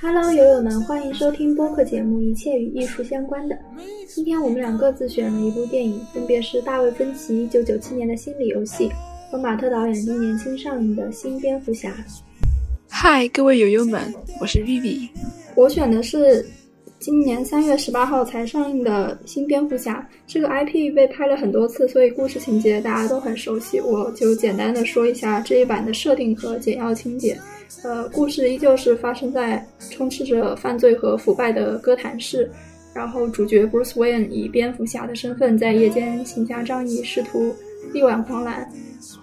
Hello，友友们，欢迎收听播客节目《一切与艺术相关的》。今天我们俩各自选了一部电影，分别是大卫·芬奇一九九七年的《心理游戏》和马特导演今年新上映的新蝙蝠侠。嗨，各位友友们，我是 Vivi。我选的是今年三月十八号才上映的新蝙蝠侠。这个 IP 被拍了很多次，所以故事情节大家都很熟悉。我就简单的说一下这一版的设定和简要情节。呃，故事依旧是发生在充斥着犯罪和腐败的哥谭市，然后主角 Bruce Wayne 以蝙蝠侠的身份在夜间行侠仗义，试图力挽狂澜。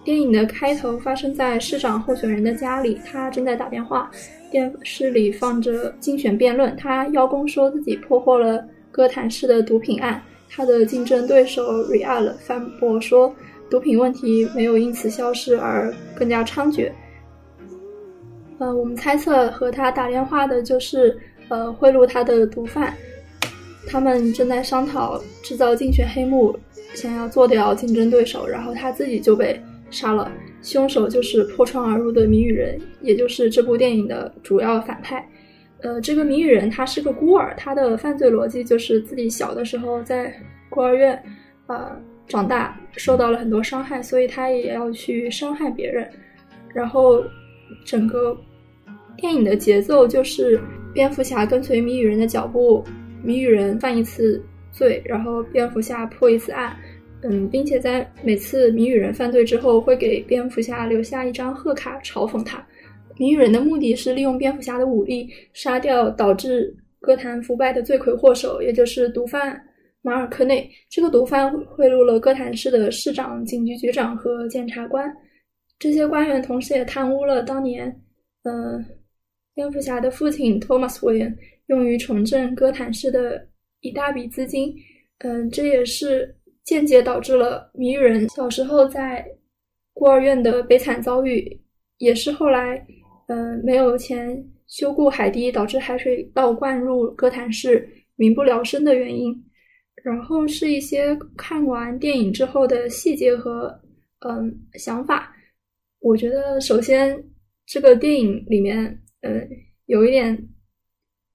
电影的开头发生在市长候选人的家里，他正在打电话，电视里放着竞选辩论，他邀功说自己破获了哥谭市的毒品案，他的竞争对手 Real 反驳说，毒品问题没有因此消失，而更加猖獗。呃，我们猜测和他打电话的就是呃贿赂他的毒贩，他们正在商讨制造竞选黑幕，想要做掉竞争对手，然后他自己就被杀了。凶手就是破窗而入的谜语人，也就是这部电影的主要反派。呃，这个谜语人他是个孤儿，他的犯罪逻辑就是自己小的时候在孤儿院呃长大，受到了很多伤害，所以他也要去伤害别人，然后。整个电影的节奏就是蝙蝠侠跟随谜语人的脚步，谜语人犯一次罪，然后蝙蝠侠破一次案，嗯，并且在每次谜语人犯罪之后，会给蝙蝠侠留下一张贺卡嘲讽他。谜语人的目的是利用蝙蝠侠的武力杀掉导致哥谭腐败的罪魁祸首，也就是毒贩马尔科内。这个毒贩贿赂了哥谭市的市长、警局局长和检察官。这些官员同时也贪污了当年，嗯，蝙蝠侠的父亲托马斯·韦恩用于重振哥谭市的一大笔资金，嗯，这也是间接导致了谜语人小时候在孤儿院的悲惨遭遇，也是后来，嗯，没有钱修固海堤，导致海水倒灌入哥谭市，民不聊生的原因。然后是一些看完电影之后的细节和嗯想法。我觉得，首先，这个电影里面，呃，有一点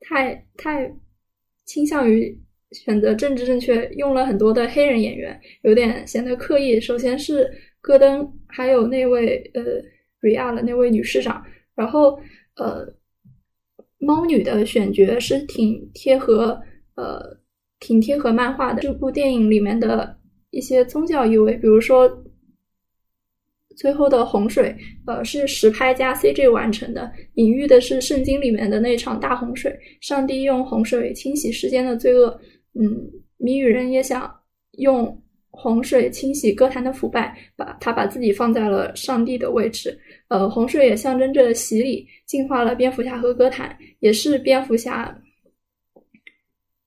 太太倾向于选择政治正确，用了很多的黑人演员，有点显得刻意。首先是戈登，还有那位呃瑞亚的那位女市长，然后呃，猫女的选角是挺贴合，呃，挺贴合漫画的。这部电影里面的一些宗教意味，比如说。最后的洪水，呃，是实拍加 CG 完成的，隐喻的是圣经里面的那场大洪水。上帝用洪水清洗世间的罪恶，嗯，谜语人也想用洪水清洗歌坛的腐败，把他把自己放在了上帝的位置。呃，洪水也象征着洗礼，净化了蝙蝠侠和歌坛，也是蝙蝠侠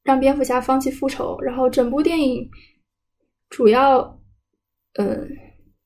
让蝙蝠侠放弃复仇。然后整部电影主要，嗯。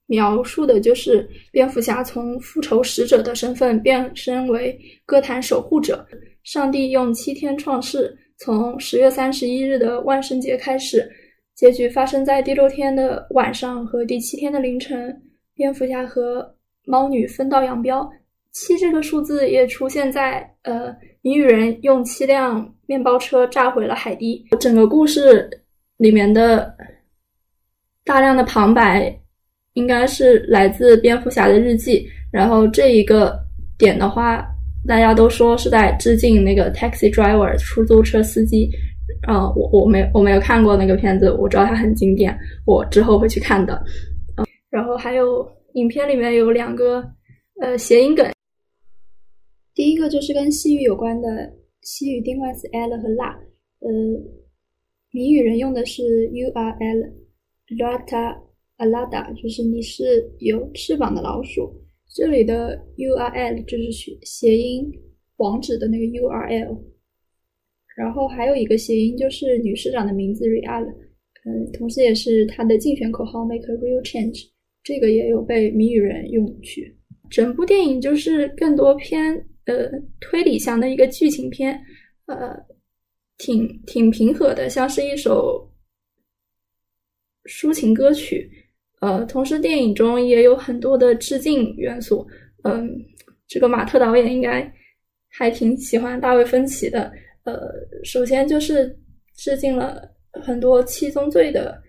描述的就是蝙蝠侠从复仇使者的身份变身为歌坛守护者。上帝用七天创世，从十月三十一日的万圣节开始，结局发生在第六天的晚上和第七天的凌晨。蝙蝠侠和猫女分道扬镳，七这个数字也出现在呃谜语人用七辆面包车炸毁了海堤。整个故事里面的大量的旁白。应该是来自蝙蝠侠的日记，然后这一个点的话，大家都说是在致敬那个 Taxi Driver 出租车司机。啊，我我没我没有看过那个片子，我知道它很经典，我之后会去看的。嗯，然后还有影片里面有两个呃谐音梗，第一个就是跟西语有关的西语定冠词 l 和 la，呃，谜语人用的是 u r l，rata。alada，就是你是有翅膀的老鼠，这里的 U R L 就是谐音网址的那个 U R L，然后还有一个谐音就是女市长的名字 Real，嗯，同时也是她的竞选口号 Make a real change，这个也有被谜语人用去。整部电影就是更多偏呃推理向的一个剧情片，呃，挺挺平和的，像是一首抒情歌曲。呃，同时电影中也有很多的致敬元素，嗯，这个马特导演应该还挺喜欢大卫芬奇的。呃，首先就是致敬了很多七宗罪的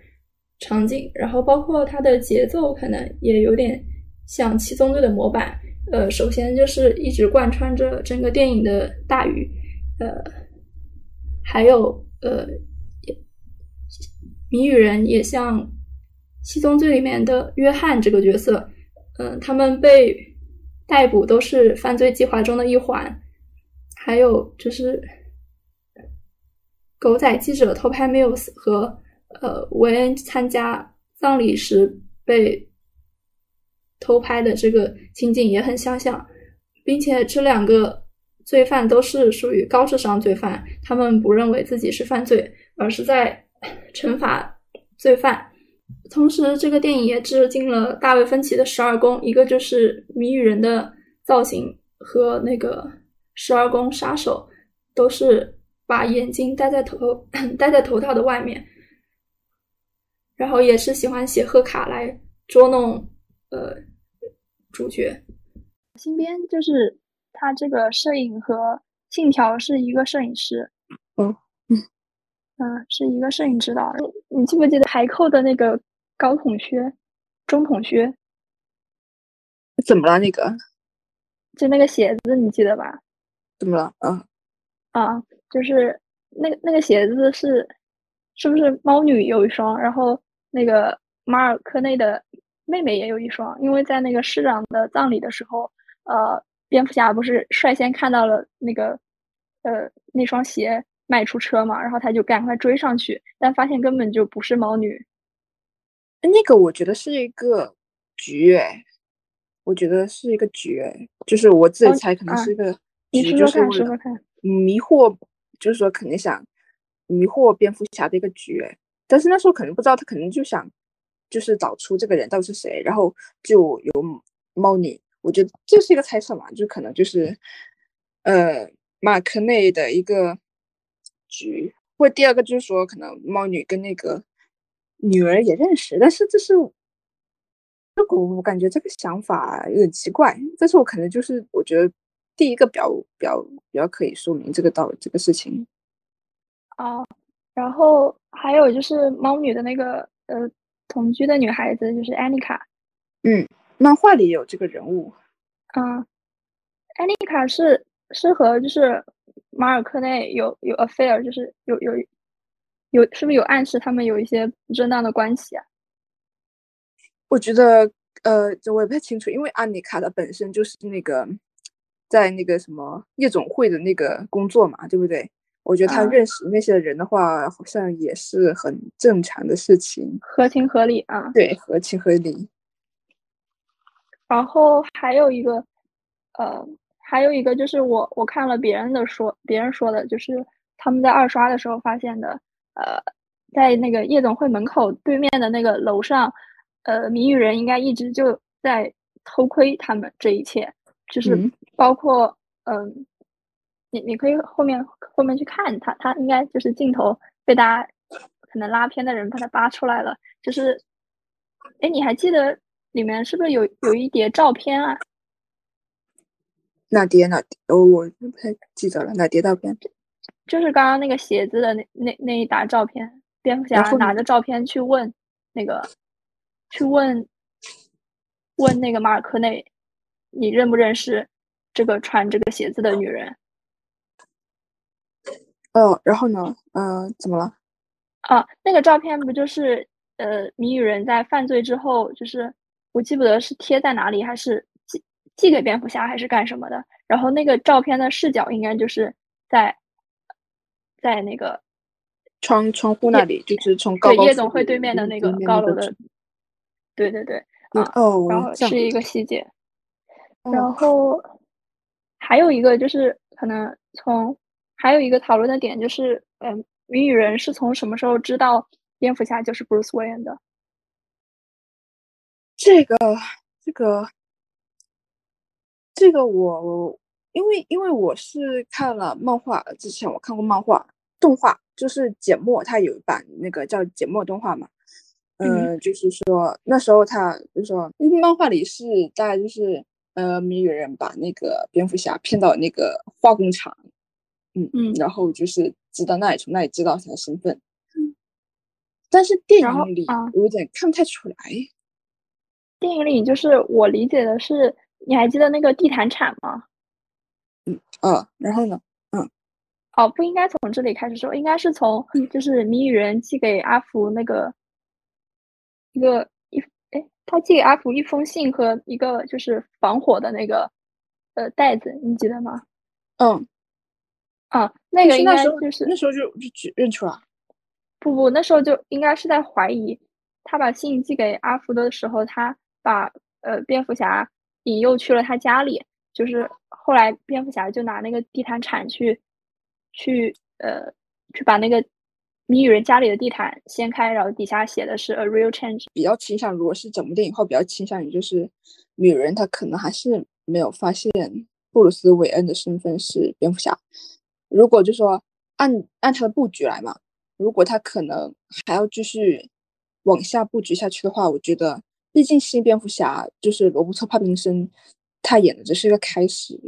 场景，然后包括它的节奏可能也有点像七宗罪的模板。呃，首先就是一直贯穿着整个电影的大雨，呃，还有呃，谜语人也像《七宗罪》里面的约翰这个角色，嗯，他们被逮捕都是犯罪计划中的一环。还有就是狗仔记者偷拍 Mills 和呃韦恩参加葬礼时被。偷拍的这个情景也很相像，并且这两个罪犯都是属于高智商罪犯，他们不认为自己是犯罪，而是在惩罚罪犯。同时，这个电影也致敬了大卫芬奇的十二宫，一个就是谜语人的造型和那个十二宫杀手都是把眼睛戴在头 戴在头套的外面，然后也是喜欢写贺卡来捉弄呃。主角，新编就是他这个摄影和信条是一个摄影师，嗯嗯，是一个摄影指导。你记不记得海扣的那个高筒靴、中筒靴？怎么了？那个？就那个鞋子，你记得吧？怎么了？啊啊，就是那个那个鞋子是是不是猫女有一双？然后那个马尔科内的。妹妹也有一双，因为在那个市长的葬礼的时候，呃，蝙蝠侠不是率先看到了那个，呃，那双鞋迈出车嘛，然后他就赶快追上去，但发现根本就不是猫女。那个我觉得是一个局，哎，我觉得是一个局，哎，就是我自己猜可能是一个局，就是为了，迷惑，就是说肯定想迷惑蝙蝠侠的一个局，哎，但是那时候可能不知道，他可能就想。就是找出这个人到底是谁，然后就有猫女，我觉得这是一个猜测嘛，就可能就是呃马克内的一个局，或第二个就是说可能猫女跟那个女儿也认识，但是这是这个我感觉这个想法有点奇怪，但是我可能就是我觉得第一个比较比较比较可以说明这个道这个事情。啊，然后还有就是猫女的那个呃。同居的女孩子就是安妮卡，嗯，漫画里有这个人物，嗯，安妮卡是是和就是马尔科内有有 affair，就是有有有是不是有暗示他们有一些不正当的关系啊？我觉得呃，这我也不太清楚，因为安妮卡她本身就是那个在那个什么夜总会的那个工作嘛，对不对？我觉得他认识那些人的话，好像也是很正常的事情，合情合理啊。对，合情合理。然后还有一个，呃，还有一个就是我我看了别人的说，别人说的就是他们在二刷的时候发现的，呃，在那个夜总会门口对面的那个楼上，呃，谜语人应该一直就在偷窥他们这一切，就是包括嗯。你你可以后面后面去看他，他应该就是镜头被大家可能拉片的人把他扒出来了。就是，哎，你还记得里面是不是有有一叠照片啊？哪叠哪叠？哦，我不太记得了。哪叠照片？就是刚刚那个鞋子的那那那一沓照片。蝙蝠侠拿着照片去问那个，去问问那个马尔科内，你认不认识这个穿这个鞋子的女人？哦，然后呢？嗯，怎么了？啊，那个照片不就是呃，谜语人在犯罪之后，就是我记不得是贴在哪里，还是寄寄给蝙蝠侠，还是干什么的？然后那个照片的视角应该就是在在那个窗窗户那里，就是从高对夜总会对面的那个高楼的。对对对，啊，哦，然后是一个细节。然后还有一个就是可能从。还有一个讨论的点就是，嗯，谜语人是从什么时候知道蝙蝠侠就是 Bruce Wayne 的？这个，这个，这个我，因为因为我是看了漫画，之前我看过漫画动画，就是简墨他有一版那个叫简墨动画嘛，嗯，就是说那时候他就说，因为漫画里是大概就是。呃谜语人把那个蝙蝠侠骗到那个化工厂，嗯嗯。然后就是知道那里从那里知道他的身份，但是电影里啊。我有点看不太出来，电影里就是我理解的是，你还记得那个地毯铲吗？嗯啊，然后呢，嗯。哦，不应该从这里开始说，应该是从嗯。就是谜语人寄给阿福那个一个一哎，他寄给阿福一封信和一个就是防火的那个呃袋子，你记得吗？嗯，啊，那个应该就是那时候就就就认出来，不不，那时候就应该是在怀疑他把信寄给阿福的时候，他把呃蝙蝠侠引诱去了他家里，就是后来蝙蝠侠就拿那个地毯铲去去呃去把那个谜语人家里的地毯掀开，然后底下写的是 a real change。比较倾向，如果是整部电影后，比较倾向于就是女人她可能还是没有发现布鲁斯韦恩的身份是蝙蝠侠。如果就说按按他的布局来嘛，如果他可能还要继续往下布局下去的话，我觉得毕竟新蝙蝠侠就是罗伯特帕丁森，他演的只是一个开始。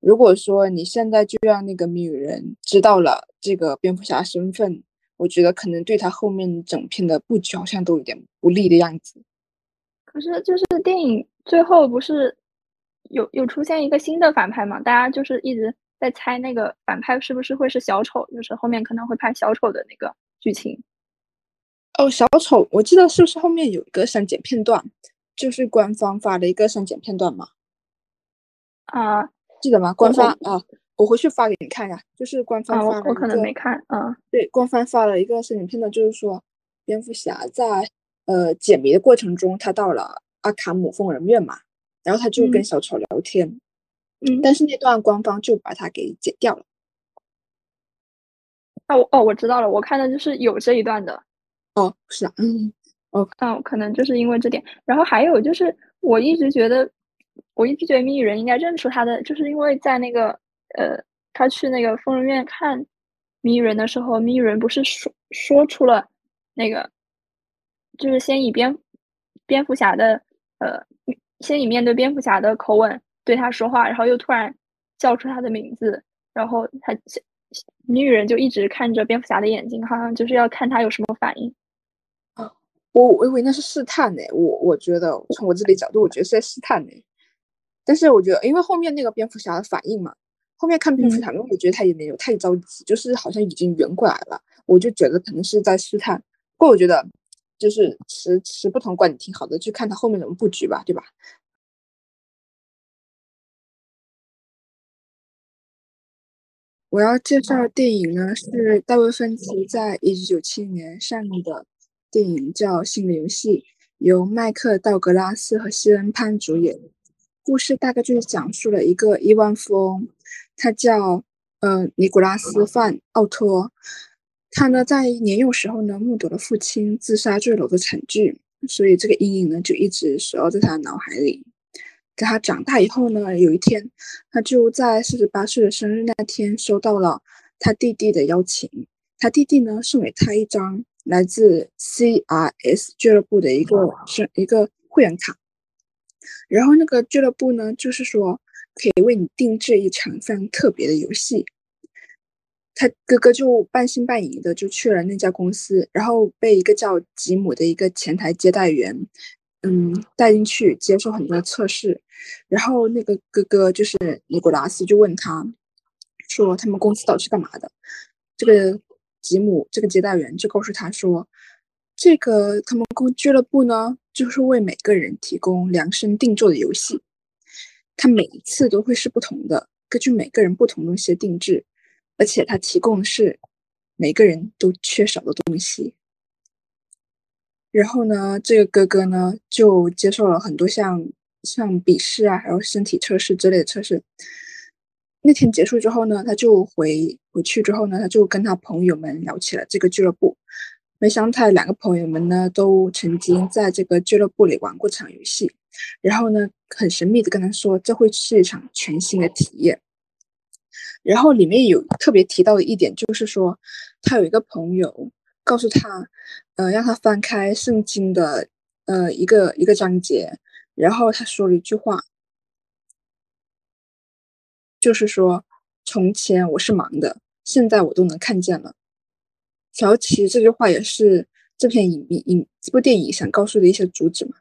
如果说你现在就让那个谜语人知道了这个蝙蝠侠身份，我觉得可能对他后面整片的布局好像都有点不利的样子。可是就是电影最后不是有有出现一个新的反派嘛？大家就是一直在猜那个反派是不是会是小丑，就是后面可能会拍小丑的那个剧情。哦，小丑，我记得是不是后面有一个删减片段，就是官方发的一个删减片段嘛？啊记得吗？官方啊，我回去发给你看呀。就是官啊，方发我我可能个没看，啊对，官方发了一个删减片段，就是说蝙蝠侠在呃解谜的过程中，他到了阿卡姆疯人院嘛，然后他就跟嗯小丑聊天，嗯，但是那段官方就把它给剪掉了。啊我哦我知道了，我看的就是有这一段的，哦，是啊，嗯，嗯，可能就是因为这点。然后还有就是，我一直觉得，我一直觉得谜语人应该认出他的，就是因为在那个呃，他去那个疯人院看谜语人的时候，谜语人不是说说出了那个，就是先以蝙蝙蝠侠的呃，先以面对蝙蝠侠的口吻对他说话，然后又突然叫出他的名字，然后他谜语人就一直看着蝙蝠侠的眼睛，好像就是要看他有什么反应。我我以为那是试探呢，我我觉得从我这里角度，我觉得是在试探呢。但是我觉得，因为后面那个蝙蝠侠的反应嘛，后面看蝙蝠嗯侠，因为我觉得他也没有太着急，就是好像已经圆过来了，我就觉得可能是在试探。不过我觉得就是持持不同观点挺好的，就看他后面怎么布局吧，对吧？我要介绍的电影呢是大卫芬奇在一九九七年上映的电影，叫《心理游戏》，由迈克道格拉斯和希恩潘主演。故事大概就是讲述了一个亿万富翁，他叫呃尼古拉斯范奥托，他呢在年幼时候呢目睹了父亲自杀坠楼的惨剧，所以这个阴影呢就一直守候在他的脑海里。在他长大以后呢，有一天，他就在四十八岁的生日那天收到了他弟弟的邀请。他弟弟呢送给他一张来自 CRS 俱乐部的一个是一个会员卡，然后那个俱乐部呢就是说可以为你定制一场非常特别的游戏。他哥哥就半信半疑的就去了那家公司，然后被一个叫吉姆的一个前台接待员。嗯，带进去接受很多测试，然后那个哥哥就是尼古拉斯就问他，说他们公司到底是干嘛的？这个吉姆这个接待员就告诉他说，这个他们公俱乐部呢，就是为每个人提供量身定做的游戏，他每一次都会是不同的，根据每个人不同东西的定制，而且他提供的是每个人都缺少的东西。然后呢，这个哥哥呢就接受了很多像像笔试啊，还有身体测试之类的测试。那天结束之后呢，他就回回去之后呢，他就跟他朋友们聊起了这个俱乐部。没想到他两个朋友们呢，都曾经在这个俱乐部里玩过场游戏，然后呢，很神秘的跟他说，这会是一场全新的体验。然后里面有特别提到的一点，就是说他有一个朋友告诉他。呃，让他翻开圣经的呃一个一个章节，然后他说了一句话，就是说从前我是盲的，现在我都能看见了。然后其实这句话也是这片影影这部电影想告诉的一些主旨嘛。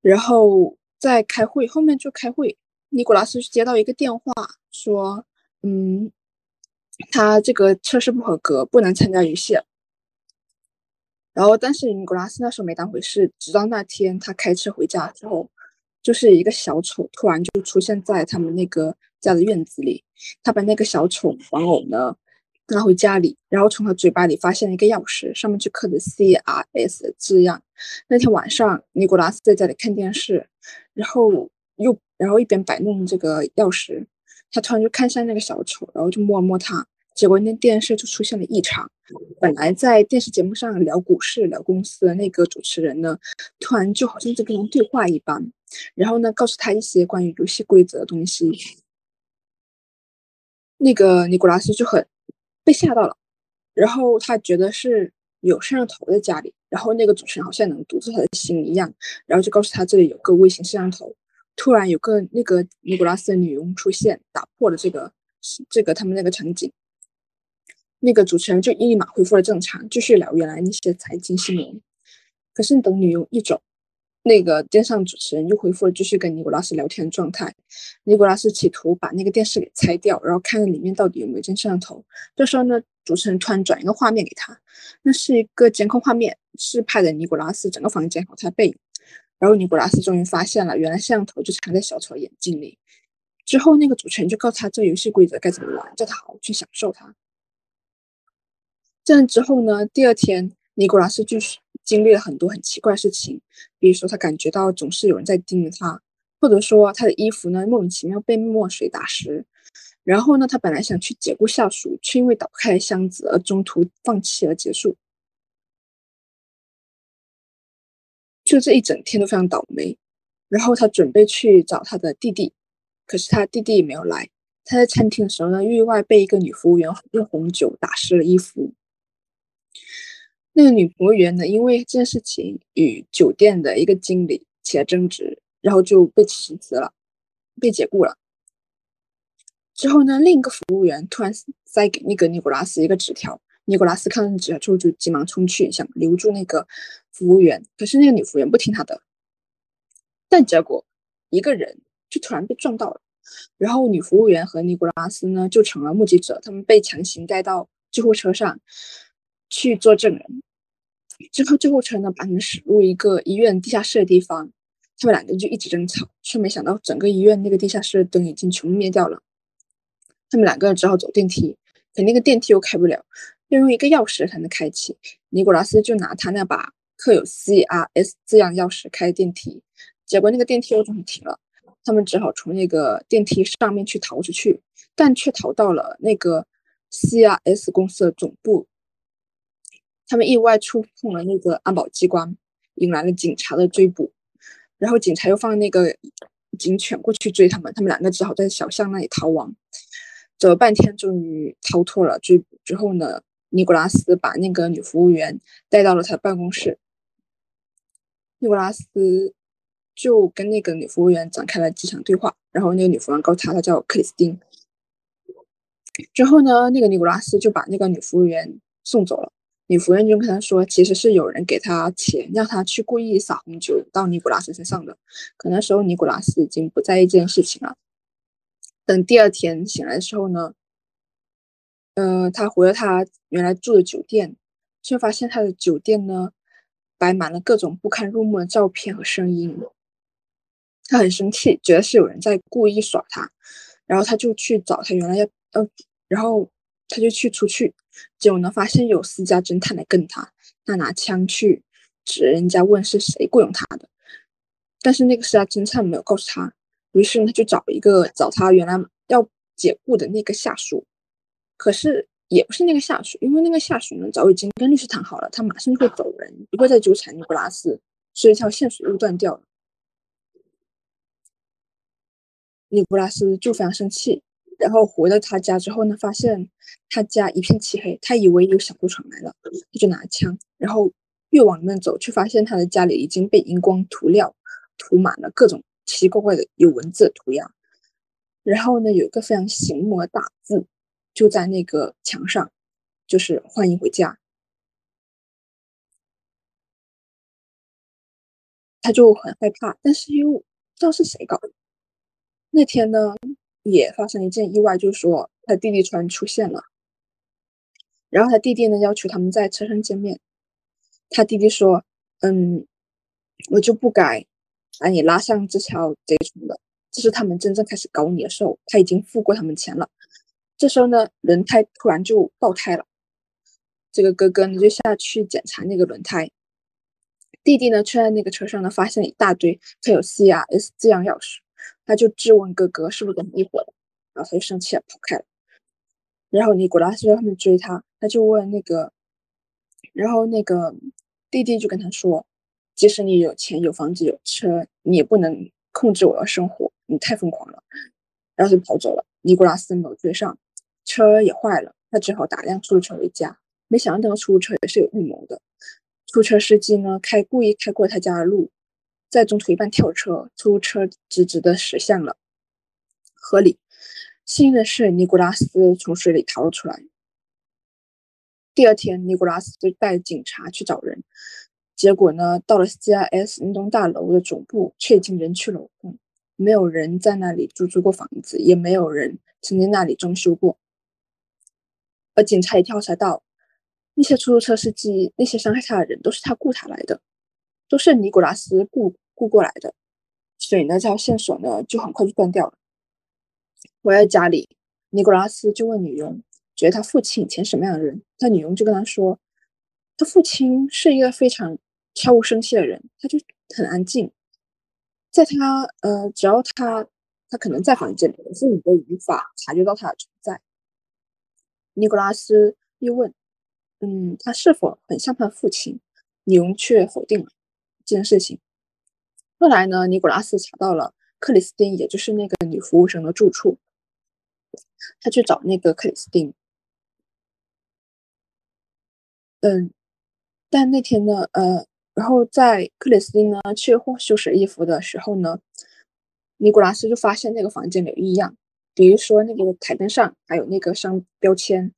然后在开会后面就开会，尼古拉斯接到一个电话说，嗯，他这个测试不合格，不能参加游戏。然后但是尼古拉斯那时候没当回事，直到那天他开车回家之后，就是一个小丑突然就出现在他们那个家的院子里，他把那个小丑玩偶呢。拿回家里，然后从他嘴巴里发现了一个钥匙，上面就刻着 C R S 的字样。那天晚上，尼古拉斯在家里看电视，然后又然后一边摆弄这个钥匙，他突然就看向那个小丑，然后就摸了摸他，结果那电视就出现了异常。本来在电视节目上聊股市、聊公司的那个主持人呢，突然就好像在跟人对话一般，然后呢，告诉他一些关于游戏规则的东西。那个尼古拉斯就很。被吓到了，然后他觉得是有摄像头在家里，然后那个主持人好像能读出他的心一样，然后就告诉他这里有个微型摄像头。突然有个那个尼古拉斯的女佣出现，打破了这个这个他们那个场景。那个主持人就立马恢复了正常，继续聊原来那些财经新闻。可是等女佣一走，那个电视主持人又恢复了继续跟尼古拉斯聊天的状态。尼古拉斯企图把那个电视给拆掉，然后看看里面到底有没有镜摄像头。这时候呢，主持人突然转一个画面给他，那是一个监控画面，是拍的尼古拉斯整个房间和他背影。然后尼古拉斯终于发现了，原来摄像头就藏在小丑眼睛里。之后那个主持人就告诉他这游戏规则该怎么玩，叫他好好去享受它。这样之后呢，第二天尼古拉斯就是。经历了很多很奇怪的事情，比如说他感觉到总是有人在盯着他，或者说他的衣服呢莫名其妙被墨水打湿。然后呢，他本来想去解雇下属，却因为打不开箱子而中途放弃而结束。就这一整天都非常倒霉。然后他准备去找他的弟弟，可是他弟弟也没有来。他在餐厅的时候呢，意外被一个女服务员用红酒打湿了衣服。那个女服务员呢，因为这件事情与酒店的一个经理起了争执，然后就被辞职了，被解雇了。之后呢，另一个服务员突然塞给那个尼古拉斯一个纸条，尼古拉斯看到纸条之后就急忙冲去想留住那个服务员，可是那个女服务员不听他的，但结果一个人就突然被撞到了，然后女服务员和尼古拉斯呢就成了目击者，他们被强行带到救护车上去做证人。之后，救护车呢把他们驶入一个医院地下室的地方，他们两个就一直争吵，却没想到整个医院那个地下室的灯已经全部灭掉了。他们两个人只好走电梯，可那个电梯又开不了，要用一个钥匙才能开启。尼古拉斯就拿他那把刻有 C R S 字样钥匙开电梯，结果那个电梯又终于停了，他们只好从那个电梯上面去逃出去，但却逃到了那个 C R S 公司的总部。他们意外触碰了那个安保机关，引来了警察的追捕，然后警察又放那个警犬过去追他们，他们两个只好在小巷那里逃亡，走了半天，终于逃脱了追捕。之后呢，尼古拉斯把那个女服务员带到了他的办公室，尼古拉斯就跟那个女服务员展开了几场对话，然后那个女服务员告诉他，她叫克里斯汀。之后呢，那个尼古拉斯就把那个女服务员送走了。女服务员就跟他说，其实是有人给他钱，让他去故意撒红酒到尼古拉斯身上的。可那时候尼古拉斯已经不在意这件事情了。等第二天醒来的时候呢，嗯，他回了他原来住的酒店，却发现他的酒店呢摆满了各种不堪入目的照片和声音。他很生气，觉得是有人在故意耍他，然后他就去找他原来要要，然后他就去出去。结果呢，发现有私家侦探来跟他，他拿枪去指人家，问是谁雇佣他的。但是那个私家侦探没有告诉他，于是他就找一个找他原来要解雇的那个下属，可是也不是那个下属，因为那个下属呢早已经跟律师谈好了，他马上就会走人，不会再纠缠尼古拉斯，所以这条线索又断掉了。尼古拉斯就非常生气。然后回到他家之后呢，发现他家一片漆黑，他以为有小偷闯来了，他就拿枪，然后越往里面走，却发现他的家里已经被荧光涂料涂满了各种奇奇怪怪的有文字的涂鸦。然后呢，有一个非常醒目的大字，就在那个墙上，就是“欢迎回家”。他就很害怕，但是又不知道是谁搞的。那天呢，也发生一件意外，就是说他弟弟突然出现了，然后他弟弟呢要求他们在车上见面。他弟弟说：“嗯，我就不该把你拉上这条贼船的。这是他们真正开始搞你的时候，他已经付过他们钱了。这时候呢，轮胎突然就爆胎了。这个哥哥呢就下去检查那个轮胎，弟弟呢却在那个车上呢发现一大堆刻有 C R S 字样钥匙。”他就质问哥哥是不是跟你一伙的，然后他就生气了跑开了。然后尼古拉斯在后面追他，他就问那个，然后那个弟弟就跟他说，即使你有钱有房子有车，你也不能控制我的生活，你太疯狂了。然后就跑走了。尼古拉斯没有追上，车也坏了，他只好打辆出租车回家。没想到那个出租车也是有预谋的，出租车司机呢开故意开过他家的路。在中途一半跳车，出租车直直的驶向了河里。幸运的是，尼古拉斯从水里逃了出来。第二天，尼古拉斯就带警察去找人，结果呢，到了 CIS 那栋大楼的总部，却已经人去楼空，没有人在那里租住过房子，也没有人曾经那里装修过。而警察也调查到，那些出租车司机、那些伤害他的人，都是他雇他来的，都是尼古拉斯雇。雇过来的，所以呢，这条线索呢就很快就断掉了。回到家里，尼古拉斯就问女佣，觉得他父亲以前什么样的人？他女佣就跟他说，他父亲是一个非常悄无声息的人，他就很安静，在他呃，只要他他可能在房间里，可是你都无法察觉到他的存在。尼古拉斯又问，嗯，他是否很像他的父亲？女佣却否定了这件事情。后来呢，尼古拉斯查到了克里斯汀，也就是那个女服务生的住处。他去找那个克里斯汀，嗯，但那天呢，呃，然后在克里斯汀呢去换修饰衣服的时候呢，尼古拉斯就发现那个房间里有异样，比如说那个台灯上还有那个商标签，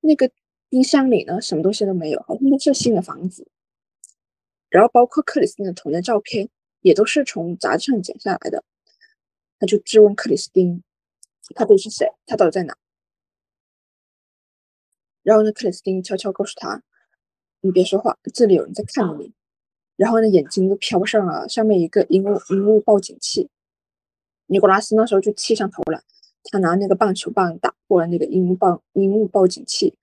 那个冰箱里呢什么东西都没有，好像都是新的房子。然后包括克里斯汀的童年照片。也都是从杂志上剪下来的。他就质问克里斯汀，他到底是谁？他到底在哪？然后呢，克里斯汀悄悄告诉他：“你别说话，这里有人在看着你。”然后呢，眼睛都飘上了上面一个荧幕荧幕报警器。尼古拉斯那时候就气上头了，他拿那个棒球棒打破了那个荧幕报荧幕报警器，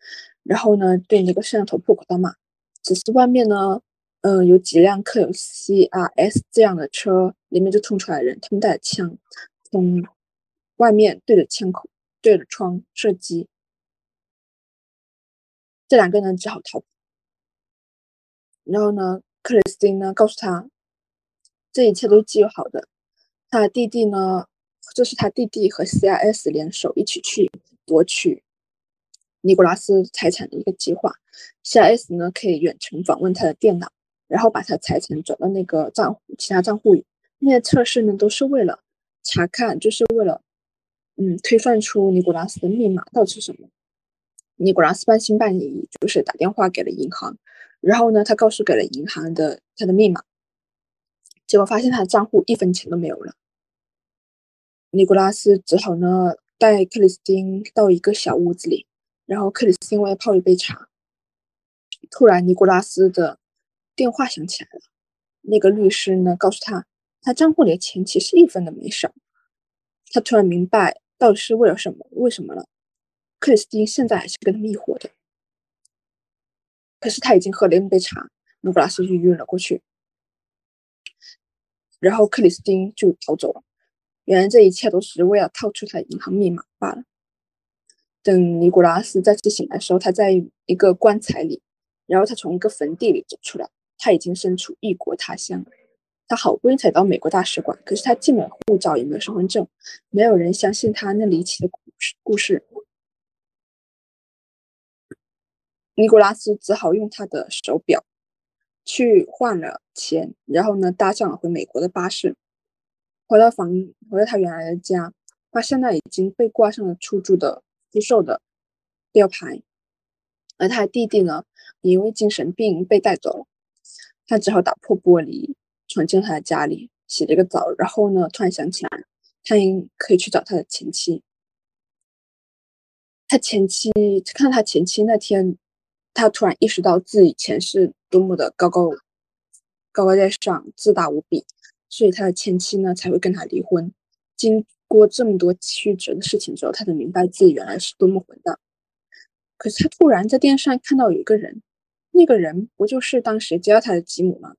然后呢，对那个摄像头破口大骂。只是外面呢。嗯，有几辆刻有 C R S 这样的车，里面就冲出来人，他们带着枪，从外面对着枪口、对着窗射击。这两个人只好逃。然后呢，克里斯汀呢告诉他，这一切都是计划好的。他的弟弟呢，这是他弟弟和 C R S 联手一起去夺取尼古拉斯财产的一个计划。C R S 呢可以远程访问他的电脑。然后把他财产转到那个账户，其他账户里。那些测试呢，都是为了查看，就是为了，嗯，推算出尼古拉斯的密码到底是什么。尼古拉斯半信半疑，就是打电话给了银行，然后呢，他告诉给了银行的他的密码，结果发现他的账户一分钱都没有了。尼古拉斯只好呢带克里斯汀到一个小屋子里，然后克里斯汀为泡一杯茶。突然，尼古拉斯的。电话响起来了，那个律师呢告诉他，他账户里的钱其实一分都没少。他突然明白到底是为了什么，为什么了。克里斯汀现在还是跟他们一伙的，可是他已经喝了一杯茶，努布拉斯就晕了过去，然后克里斯汀就逃走了。原来这一切都是为了套出他的银行密码罢了。等尼古拉斯再次醒来的时候，他在一个棺材里，然后他从一个坟地里走出来。他已经身处异国他乡，他好不容易才到美国大使馆，可是他既没有护照，也没有身份证，没有人相信他那离奇的故事。故事，尼古拉斯只好用他的手表去换了钱，然后呢，搭上了回美国的巴士，回到房，回到他原来的家，发现那已经被挂上了出租的出售的吊牌，而他的弟弟呢，也因为精神病被带走了，他只好打破玻璃闯进他的家里，洗了个澡，然后呢，突然想起来，他应可以去找他的前妻。他前妻看他前妻那天，他突然意识到自己以前是多么的高高高高在上、自大无比，所以他的前妻呢才会跟他离婚。经过这么多曲折的事情之后，他才明白自己原来是多么混蛋。可是他突然在电视上看到有一个人，那个人不就是当时接到他的吉姆吗？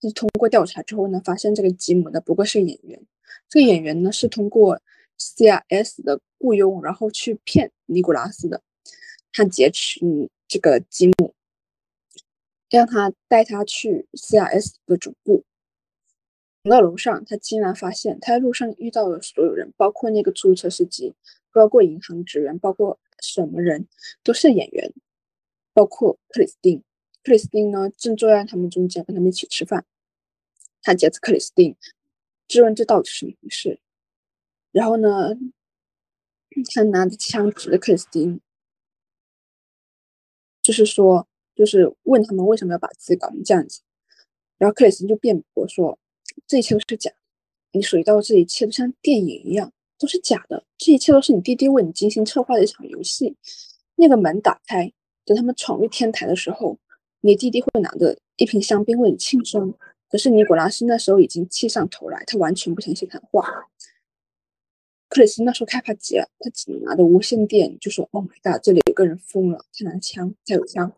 是通过调查之后呢，发现这个吉姆呢不过是演员，这个演员呢是通过 CRS 的雇佣，然后去骗尼古拉斯的。他劫持这个吉姆，让他带他去 CRS 的总部。到楼上，他竟然发现他在路上遇到的所有人，包括那个出租车司机，包括银行职员，包括什么人，都是演员，包括克里斯汀。克里斯汀呢，正坐在他们中间，跟他们一起吃饭。他劫持克里斯汀，质问这到底是怎么回事。然后呢，他拿着枪指着克里斯汀，就是说，就是问他们为什么要把自己搞成这样子。然后克里斯汀就辩驳说。这一切都是假，你属于到这一切都像电影一样，都是假的。这一切都是你弟弟为你精心策划的一场游戏。那个门打开，等他们闯入天台的时候，你弟弟会拿着一瓶香槟为你庆生。可是尼古拉斯那时候已经气上头来，他完全不相信他话。克里斯那时候害怕极了，他只能拿着无线电就说：“Oh my god，这里有个人疯了，他拿枪，他有枪。”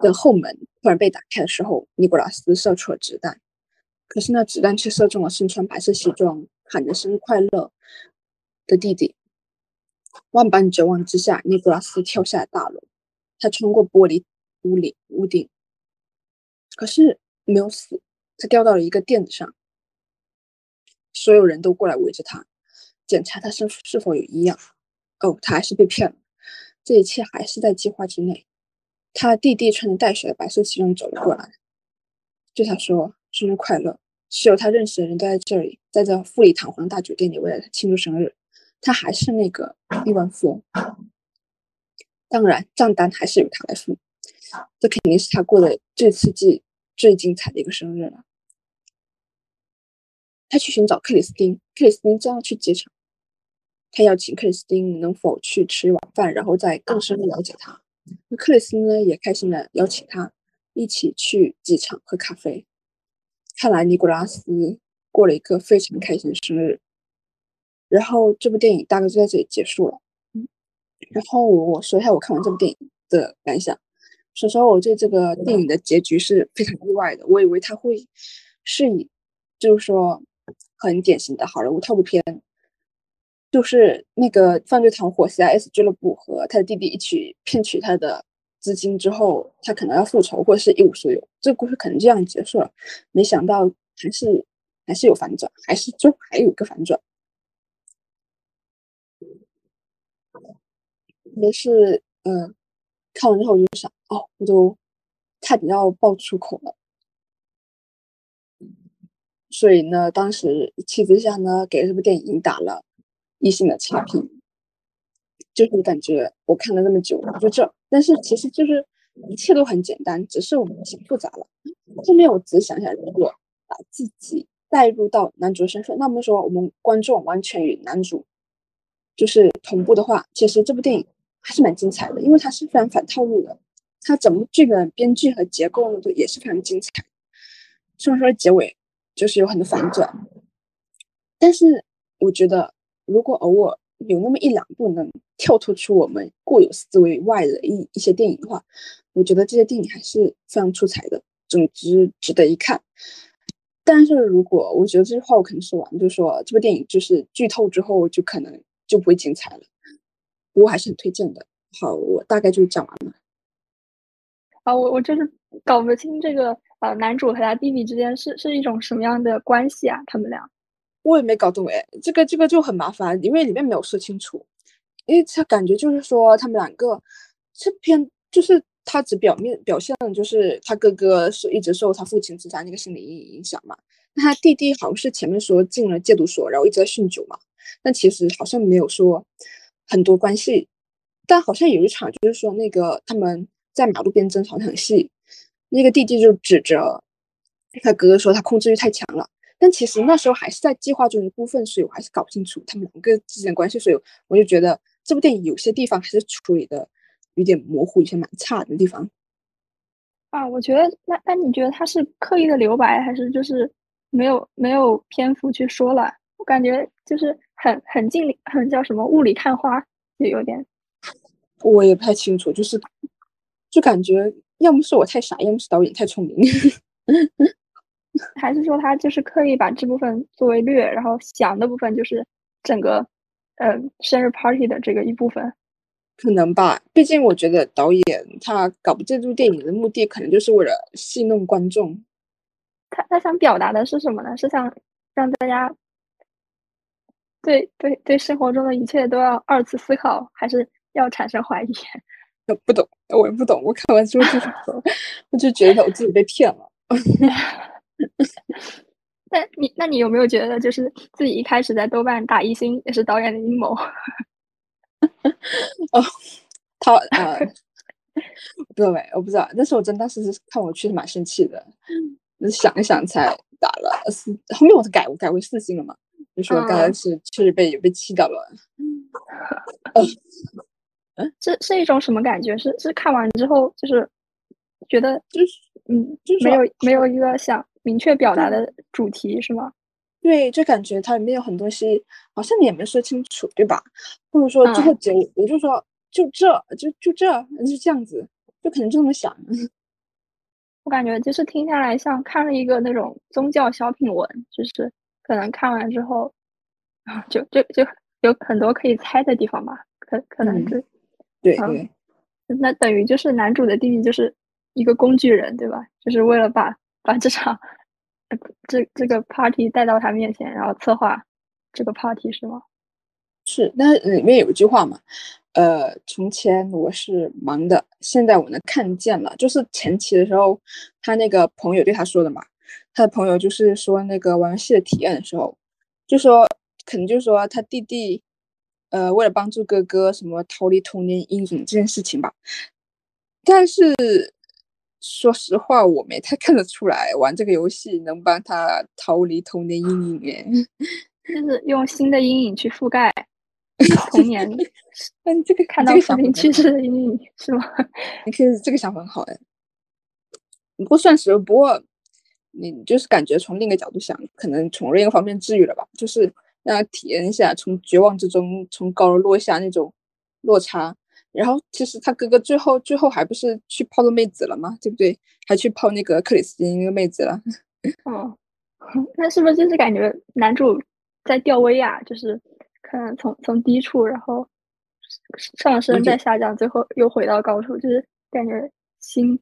等后门突然被打开的时候，尼古拉斯射出了子弹。可是那子弹却射中了身穿白色西装、喊着生日快乐的弟弟。万般绝望之下，尼古拉斯跳下了大楼。他穿过玻璃屋顶，屋顶，可是没有死。他掉到了一个垫子上。所有人都过来围着他，检查他是是否有异样。哦，他还是被骗了。这一切还是在计划之内。他弟弟穿着带血的白色西装走了过来，对他说。生日快乐！所有他认识的人都在这里，在这富丽堂皇的大酒店里为了庆祝生日。他还是那个亿万富翁，当然账单还是由他来付。这肯定是他过的最刺激、最精彩的一个生日了。他去寻找克里斯汀，克里斯汀将要去机场。他邀请克里斯汀能否去吃一碗饭，然后再更深入了解他。那克里斯汀呢也开心的邀请他一起去机场喝咖啡。看来尼古拉斯过了一个非常开心的生日，然后这部电影大概就在这里结束了。嗯，然后我说一下我看完这部电影的感想。首先，我对这个电影的结局是非常意外的，我以为他会是以就是说很典型的好莱坞套路片，就是那个犯罪团伙 CIS 俱乐部和他的弟弟一起骗取他的。资金之后，他可能要复仇，或者是一无所有。这个故事可能这样结束了。没想到还是还是有反转，还是就还有一个反转。也是，嗯，看完之后我就想，哦，我都差点要爆粗口了。所以呢，当时一气之下呢，给这部电影打了一星的差评。就是感觉我看了那么久，就这，但是其实就是一切都很简单，只是我们想复杂了。后面我只想想，如果把自己带入到男主身份，那么说我们观众完全与男主就是同步的话，其实这部电影还是蛮精彩的，因为它是非常反套路的，它整部剧的编剧和结构呢都也是非常精彩。虽然说结尾就是有很多反转，但是我觉得如果偶尔。有那么一两部能跳脱出我们固有思维外的一一些电影的话，我觉得这些电影还是非常出彩的，总之值得一看。但是如果我觉得这句话我可能说完，就说这部电影就是剧透之后就可能就不会精彩了。不过还是很推荐的。好，我大概就讲完了。啊，我我就是搞不清这个呃男主和他弟弟之间是是一种什么样的关系啊？他们俩。我也没搞懂哎，这个这个就很麻烦，因为里面没有说清楚，因为他感觉就是说他们两个这篇就是他只表面表现就是他哥哥是一直受他父亲自杀那个心理阴影影响嘛，那他弟弟好像是前面说进了戒毒所，然后一直在酗酒嘛，但其实好像没有说很多关系。但好像有一场就是说那个他们在马路边争吵那场戏，那个弟弟就指着他哥哥说他控制欲太强了。但其实那时候还是在计划中的部分，所以我还是搞不清楚他们两个之间的关系，所以我就觉得这部电影有些地方还是处理的有点模糊，有些蛮差的地方。啊，我觉得那那你觉得他是刻意的留白，还是就是没有没有篇幅去说了？我感觉就是很很尽力，很叫什么雾里看花，也有点。我也不太清楚，就是就感觉要么是我太傻，要么是导演太聪明。还是说他就是刻意把这部分作为略，然后想的部分就是整个，呃，生日 party 的这个一部分，可能吧。毕竟我觉得导演他搞这部电影的目的，可能就是为了戏弄观众。他他想表达的是什么呢？是想让大家对对对生活中的一切都要二次思考，还是要产生怀疑？我不懂，我也不懂。我看完之后就是，我就觉得我自己被骗了。那你那你有没有觉得，就是自己一开始在豆瓣打一星也是导演的阴谋？哦，他呃，不对，我不知道，但是我真当时是看我确实蛮生气的，想一想才打了四，后面我才改，我改为四星了嘛，就说刚才是确实被被气到了。嗯，是是一种什么感觉？是是看完之后就是觉得就是嗯，就是没有没有一个想。明确表达的主题是吗？对，就感觉它里面有很多西，好像你也没说清楚，对吧？或者说最后结，我就说就这就就这就这样子，就可能就这么想。我感觉就是听下来像看了一个那种宗教小品文，就是可能看完之后啊，就就就有很多可以猜的地方吧。可可能是对对，那等于就是男主的弟弟就是一个工具人，对吧？就是为了把。把这场这这个 party 带到他面前，然后策划这个 party 是吗？是，那里面有一句话嘛，呃，从前我是盲的，现在我能看见了。就是前期的时候，他那个朋友对他说的嘛，他的朋友就是说那个玩游戏的体验的时候，就说可能就是说他弟弟，呃，为了帮助哥哥什么逃离童年阴影这件事情吧，但是。说实话，我没太看得出来玩这个游戏能帮他逃离童年阴影耶。就是用新的阴影去覆盖 童年。嗯，这个看到视频去世的阴影是吗？你可以这个想法很好哎。不过算是，不过你就是感觉从另一个角度想，可能从另一个方面治愈了吧，就是让他体验一下从绝望之中从高楼落下那种落差。然后其实他哥哥最后最后还不是去泡个妹子了吗？对不对？还去泡那个克里斯汀那个妹子了。哦，那是不是就是感觉男主在吊威亚，就是可能从从低处然后上升再下降，最后又回到高处，就是感觉心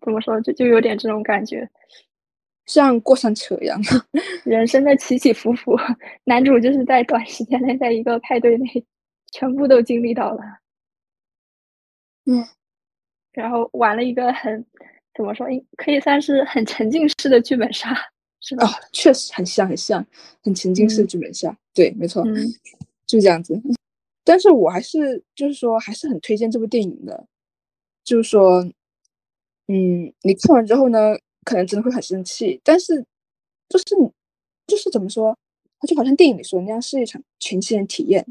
怎么说就就有点这种感觉，像过山车一样，人生的起起伏伏。男主就是在短时间内在一个派对内全部都经历到了。嗯，然后玩了一个很怎么说，可以算是很沉浸式的剧本杀，是吧？哦，确实很像，很像，很沉浸式剧本杀。对，没错，就这样子。但是我还是就是说，还是很推荐这部电影的。就是说，嗯，你看完之后呢，可能真的会很生气，但是就是就是怎么说，它就好像电影里说那样，是一场全新的体验，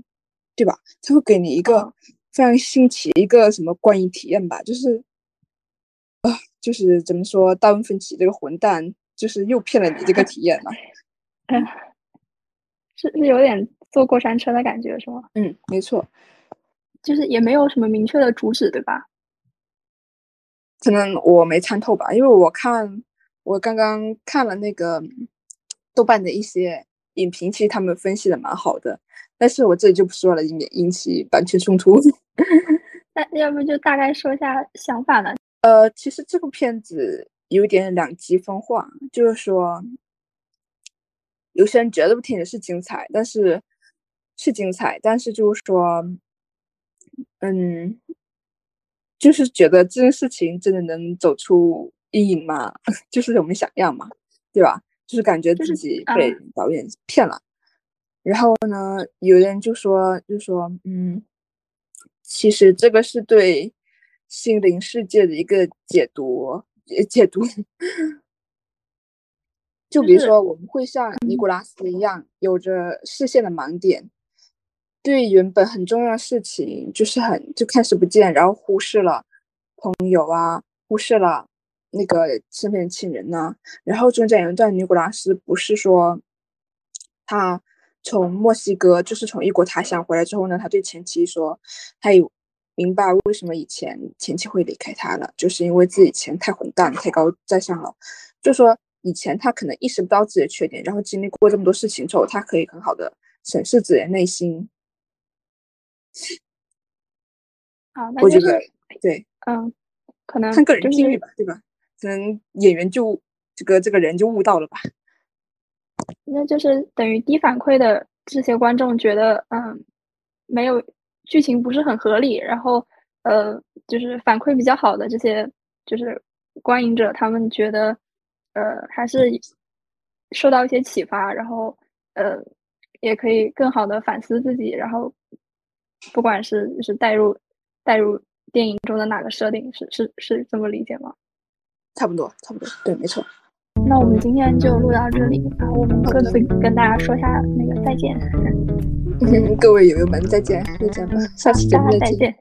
对吧？它会给你一个。非常新奇一个什么观影体验吧，就是啊，就是怎么说，大文芬奇这个混蛋，就是又骗了你这个体验了。嗯，是是有点坐过山车的感觉，是吗？嗯，没错，就是也没有什么明确的主旨，对吧？可能我没参透吧，因为我看我刚刚看了那个豆瓣的一些影评，其实他们分析的蛮好的。但是我这里就不说了，以免引起版权冲突。那要不就大概说一下想法呢？呃，其实这部片子有点两极分化，就是说，有些人觉得这部片子是精彩，但是是精彩，但是就是说，嗯，就是觉得这件事情真的能走出阴影吗？就是我们想要嘛，对吧？就是感觉自己被导演骗了。然后呢，有人就说，就说，嗯，其实这个是对心灵世界的一个解读，解读。就比如说，我们会像尼古拉斯一样，有着视线的盲点，对原本很重要的事情，就是很就看视不见，然后忽视了朋友啊，忽视了那个身边的亲人呢。然后中间有一段，尼古拉斯不是说他。从墨西哥，就是从异国他乡回来之后呢，他对前妻说，他有明白为什么以前前妻会离开他了，就是因为自己以前太混蛋、太高在上了。就说以前他可能意识不到自己的缺点，然后经历过这么多事情之后，他可以很好的审视自己的内心。啊，我觉得对，嗯，可能看个人境遇吧，对吧？可能演员就这个这个人就悟到了吧。那就是等于低反馈的这些观众觉得，嗯，没有剧情不是很合理，然后，呃，就是反馈比较好的这些就是观影者，他们觉得，呃，还是受到一些启发，然后，呃，也可以更好的反思自己，然后，不管是就是带入带入电影中的哪个设定，是是是这么理解吗？差不多，差不多，对，没错。那我们今天就录到这里，然后我们各自跟大家说一下那个再见。嗯 各位友友们再见，再见吧，下期节目再见。